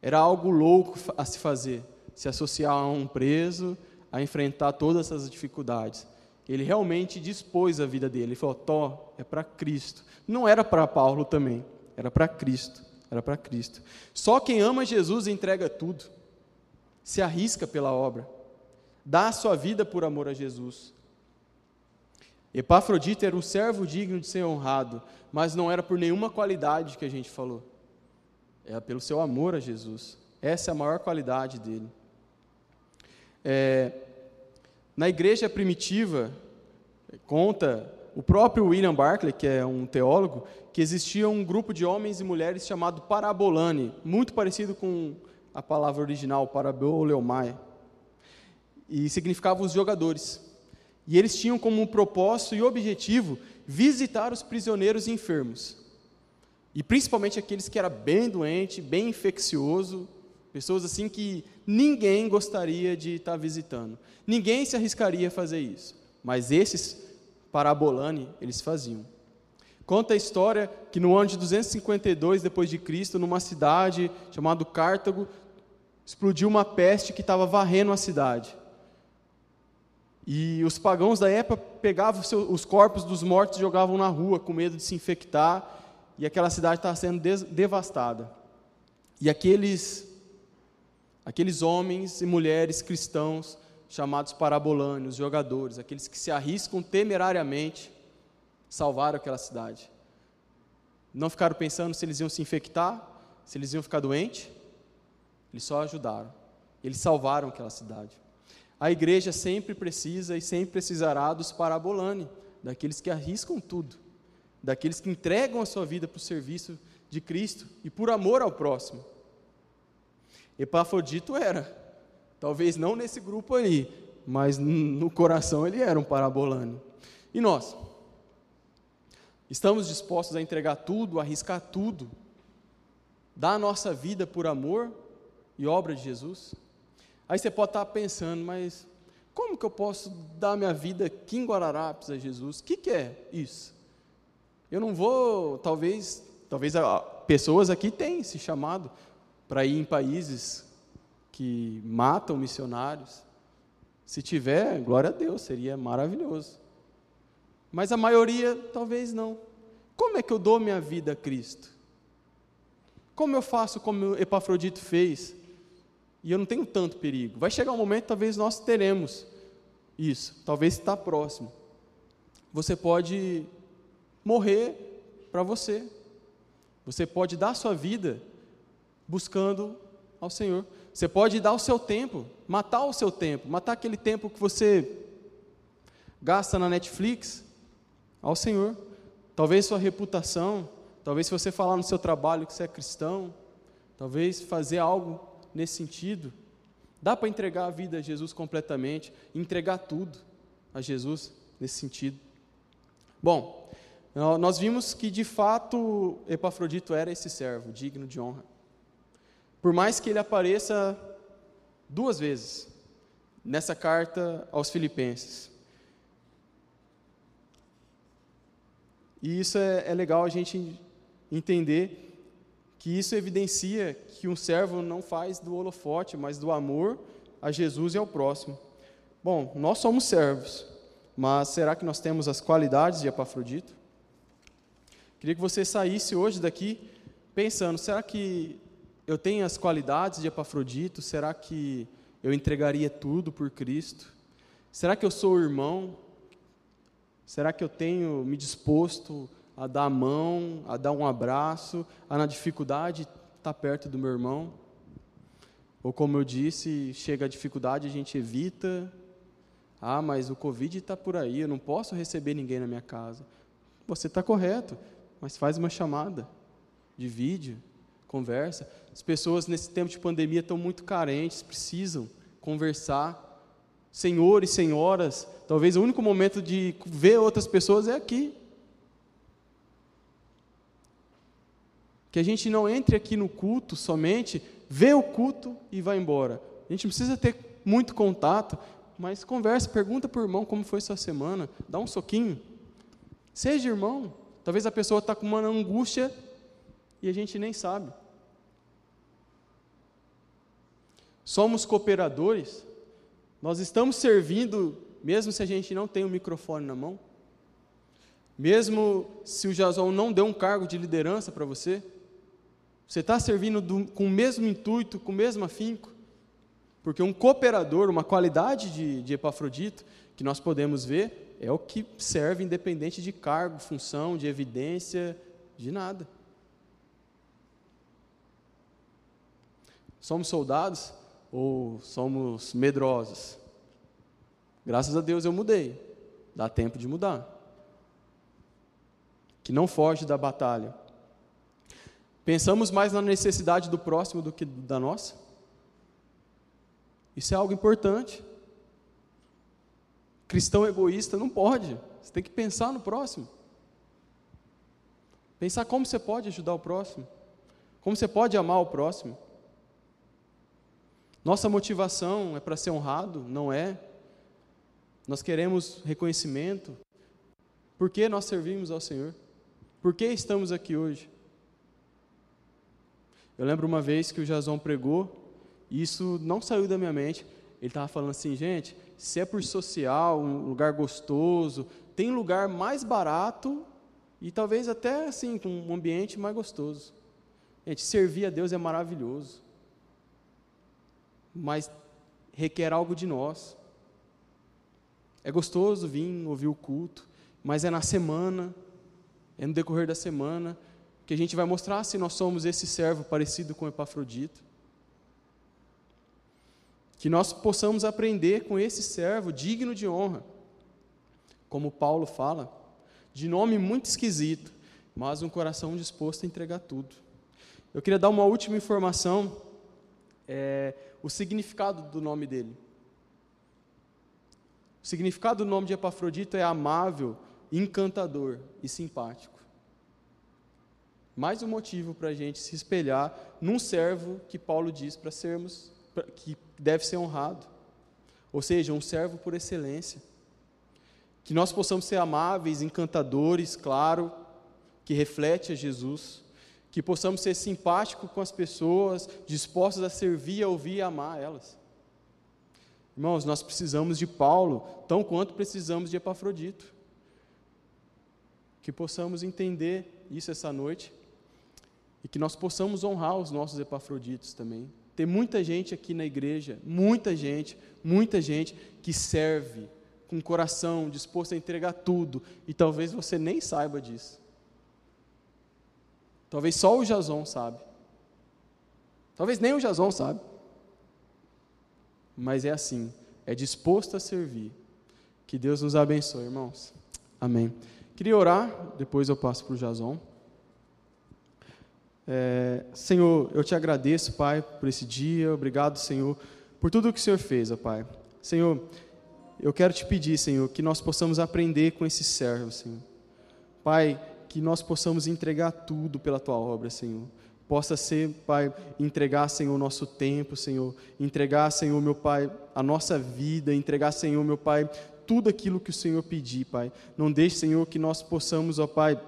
Era algo louco a se fazer, se associar a um preso, a enfrentar todas essas dificuldades. Ele realmente dispôs a vida dele. Ele falou: Tó, é para Cristo. Não era para Paulo também, era para Cristo. Era para Cristo. Só quem ama Jesus entrega tudo, se arrisca pela obra, dá a sua vida por amor a Jesus. Epafrodito era um servo digno de ser honrado, mas não era por nenhuma qualidade que a gente falou. Era pelo seu amor a Jesus. Essa é a maior qualidade dele. É, na igreja primitiva, conta o próprio William Barclay, que é um teólogo, que existia um grupo de homens e mulheres chamado parabolani, muito parecido com a palavra original, paraboleomai, e significava os jogadores. E eles tinham como propósito e objetivo visitar os prisioneiros enfermos. E principalmente aqueles que era bem doente, bem infeccioso, pessoas assim que ninguém gostaria de estar visitando. Ninguém se arriscaria a fazer isso. Mas esses parabolani, eles faziam. Conta a história que no ano de 252 depois de Cristo, numa cidade chamada Cartago, explodiu uma peste que estava varrendo a cidade. E os pagãos da época pegavam os corpos dos mortos e jogavam na rua com medo de se infectar, e aquela cidade estava sendo devastada. E aqueles, aqueles homens e mulheres cristãos, chamados parabolâneos, jogadores, aqueles que se arriscam temerariamente, salvaram aquela cidade. Não ficaram pensando se eles iam se infectar, se eles iam ficar doentes, eles só ajudaram. Eles salvaram aquela cidade. A igreja sempre precisa e sempre precisará dos parabolani, daqueles que arriscam tudo, daqueles que entregam a sua vida para o serviço de Cristo e por amor ao próximo. Epafrodito era, talvez não nesse grupo ali, mas no coração ele era um parabolano. E nós? Estamos dispostos a entregar tudo, a arriscar tudo, dar a nossa vida por amor e obra de Jesus? Aí você pode estar pensando, mas como que eu posso dar minha vida aqui em Guararapes a Jesus? O que, que é isso? Eu não vou, talvez, talvez pessoas aqui têm esse chamado para ir em países que matam missionários. Se tiver, glória a Deus, seria maravilhoso. Mas a maioria talvez não. Como é que eu dou minha vida a Cristo? Como eu faço como Epafrodito fez? E eu não tenho tanto perigo. Vai chegar um momento, talvez nós teremos isso, talvez está próximo. Você pode morrer para você. Você pode dar sua vida buscando ao Senhor. Você pode dar o seu tempo, matar o seu tempo, matar aquele tempo que você gasta na Netflix ao Senhor. Talvez sua reputação, talvez se você falar no seu trabalho que você é cristão, talvez fazer algo nesse sentido. Dá para entregar a vida a Jesus completamente, entregar tudo a Jesus nesse sentido. Bom, nós vimos que de fato Epafrodito era esse servo, digno de honra. Por mais que ele apareça duas vezes nessa carta aos Filipenses. E isso é, é legal a gente entender que isso evidencia que um servo não faz do holofote, mas do amor a Jesus e ao próximo. Bom, nós somos servos, mas será que nós temos as qualidades de Epafrodito? Queria que você saísse hoje daqui pensando: será que eu tenho as qualidades de Epafrodito? Será que eu entregaria tudo por Cristo? Será que eu sou irmão? Será que eu tenho me disposto a dar a mão, a dar um abraço, a na dificuldade estar tá perto do meu irmão? Ou como eu disse, chega a dificuldade, a gente evita. Ah, mas o Covid está por aí, eu não posso receber ninguém na minha casa. Você está correto, mas faz uma chamada de vídeo, conversa. As pessoas nesse tempo de pandemia estão muito carentes, precisam conversar. Senhores, senhoras, talvez o único momento de ver outras pessoas é aqui. Que a gente não entre aqui no culto somente, vê o culto e vai embora. A gente não precisa ter muito contato, mas conversa, pergunta para o irmão como foi sua semana, dá um soquinho. Seja irmão. Talvez a pessoa está com uma angústia e a gente nem sabe. Somos cooperadores, nós estamos servindo, mesmo se a gente não tem o microfone na mão, mesmo se o Jason não deu um cargo de liderança para você, você está servindo do, com o mesmo intuito, com o mesmo afinco, porque um cooperador, uma qualidade de, de Epafrodito, que nós podemos ver, é o que serve independente de cargo, função, de evidência, de nada. Somos soldados ou somos medrosos? Graças a Deus eu mudei. Dá tempo de mudar. Que não foge da batalha. Pensamos mais na necessidade do próximo do que da nossa? Isso é algo importante. Cristão egoísta não pode. Você tem que pensar no próximo. Pensar como você pode ajudar o próximo. Como você pode amar o próximo. Nossa motivação é para ser honrado? Não é. Nós queremos reconhecimento. Por que nós servimos ao Senhor? Por que estamos aqui hoje? Eu lembro uma vez que o Jason pregou, e isso não saiu da minha mente. Ele estava falando assim, gente, se é por social, um lugar gostoso, tem lugar mais barato e talvez até assim, com um ambiente mais gostoso. Gente, servir a Deus é maravilhoso mas requer algo de nós. É gostoso vir ouvir o culto, mas é na semana, é no decorrer da semana, que a gente vai mostrar se nós somos esse servo parecido com Epafrodito. Que nós possamos aprender com esse servo digno de honra. Como Paulo fala, de nome muito esquisito, mas um coração disposto a entregar tudo. Eu queria dar uma última informação, é, o significado do nome dele. O significado do nome de Epafrodito é amável, encantador e simpático. Mais um motivo para a gente se espelhar num servo que Paulo diz para sermos, pra, que deve ser honrado. Ou seja, um servo por excelência. Que nós possamos ser amáveis, encantadores, claro, que reflete a Jesus. Que possamos ser simpáticos com as pessoas, dispostos a servir, a ouvir e amar elas. Irmãos, nós precisamos de Paulo, tão quanto precisamos de Epafrodito. Que possamos entender isso essa noite e que nós possamos honrar os nossos Epafroditos também. Tem muita gente aqui na igreja, muita gente, muita gente que serve com coração disposto a entregar tudo e talvez você nem saiba disso. Talvez só o Jason sabe. Talvez nem o Jason sabe. Mas é assim, é disposto a servir. Que Deus nos abençoe, irmãos. Amém. Queria orar, depois eu passo para o Jason. É, Senhor, eu te agradeço, Pai, por esse dia. Obrigado, Senhor, por tudo que o Senhor fez, ó Pai. Senhor, eu quero te pedir, Senhor, que nós possamos aprender com esse servo, Senhor. Pai, que nós possamos entregar tudo pela tua obra, Senhor. Possa ser, Pai, entregar, Senhor, o nosso tempo, Senhor. Entregar, Senhor, meu Pai, a nossa vida. Entregar, Senhor, meu Pai, tudo aquilo que o Senhor pedir, Pai. Não deixe, Senhor, que nós possamos, ó Pai,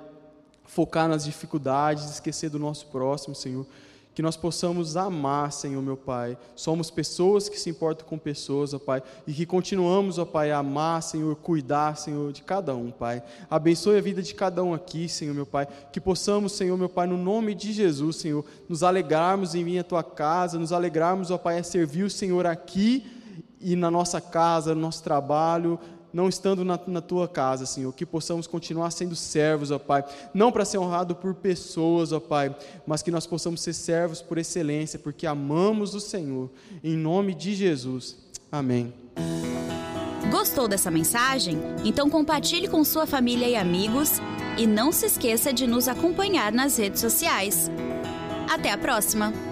focar nas dificuldades, esquecer do nosso próximo, Senhor. Que nós possamos amar, Senhor, meu Pai. Somos pessoas que se importam com pessoas, ó Pai, e que continuamos, ó Pai, a amar, Senhor, cuidar, Senhor, de cada um, Pai. Abençoe a vida de cada um aqui, Senhor, meu Pai. Que possamos, Senhor, meu Pai, no nome de Jesus, Senhor, nos alegrarmos em vir à tua casa, nos alegrarmos, ó Pai, a servir o Senhor aqui e na nossa casa, no nosso trabalho, não estando na, na, tua casa, Senhor, que possamos continuar sendo servos, ó Pai, não para ser honrado por pessoas, ó Pai, mas que nós possamos ser servos por excelência, porque amamos o Senhor, em nome de Jesus. Amém. Gostou dessa mensagem? Então compartilhe com sua família e amigos e não se esqueça de nos acompanhar nas redes sociais. Até a próxima!